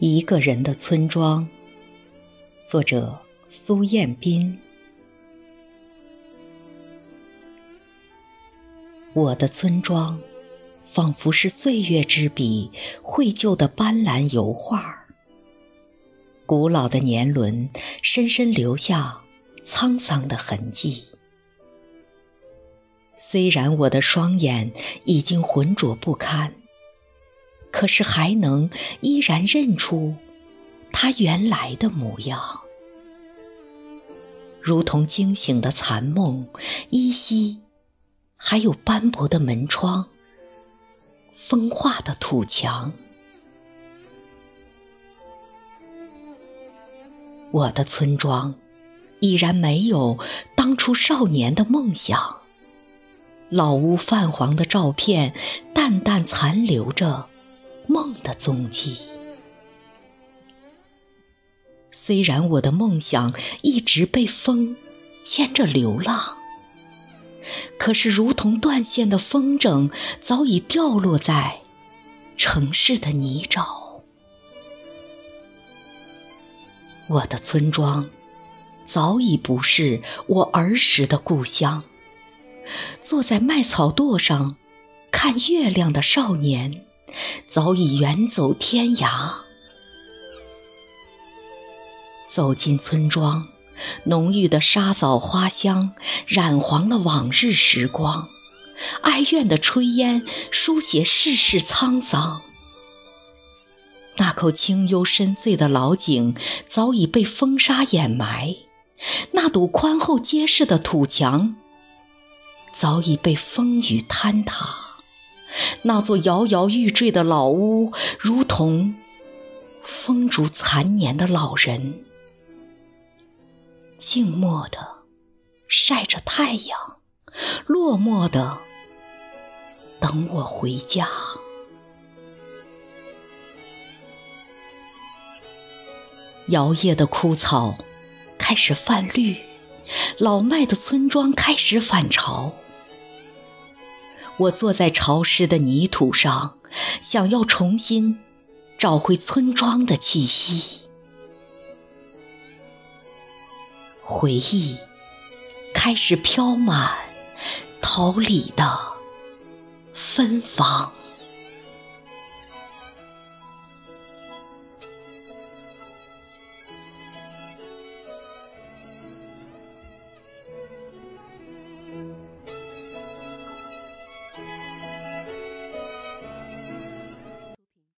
一个人的村庄，作者苏彦斌。我的村庄，仿佛是岁月之笔绘就的斑斓油画，古老的年轮深深留下沧桑的痕迹。虽然我的双眼已经浑浊不堪。可是还能依然认出他原来的模样，如同惊醒的残梦，依稀还有斑驳的门窗、风化的土墙。我的村庄已然没有当初少年的梦想，老屋泛黄的照片淡淡残留着。梦的踪迹。虽然我的梦想一直被风牵着流浪，可是如同断线的风筝，早已掉落在城市的泥沼。我的村庄早已不是我儿时的故乡。坐在麦草垛上看月亮的少年。早已远走天涯。走进村庄，浓郁的沙枣花香染黄了往日时光，哀怨的炊烟书写世事沧桑。那口清幽深邃的老井早已被风沙掩埋，那堵宽厚结实的土墙早已被风雨坍塌。那座摇摇欲坠的老屋，如同风烛残年的老人，静默地晒着太阳，落寞地等我回家。摇曳的枯草开始泛绿，老迈的村庄开始返潮。我坐在潮湿的泥土上，想要重新找回村庄的气息。回忆开始飘满桃李的芬芳。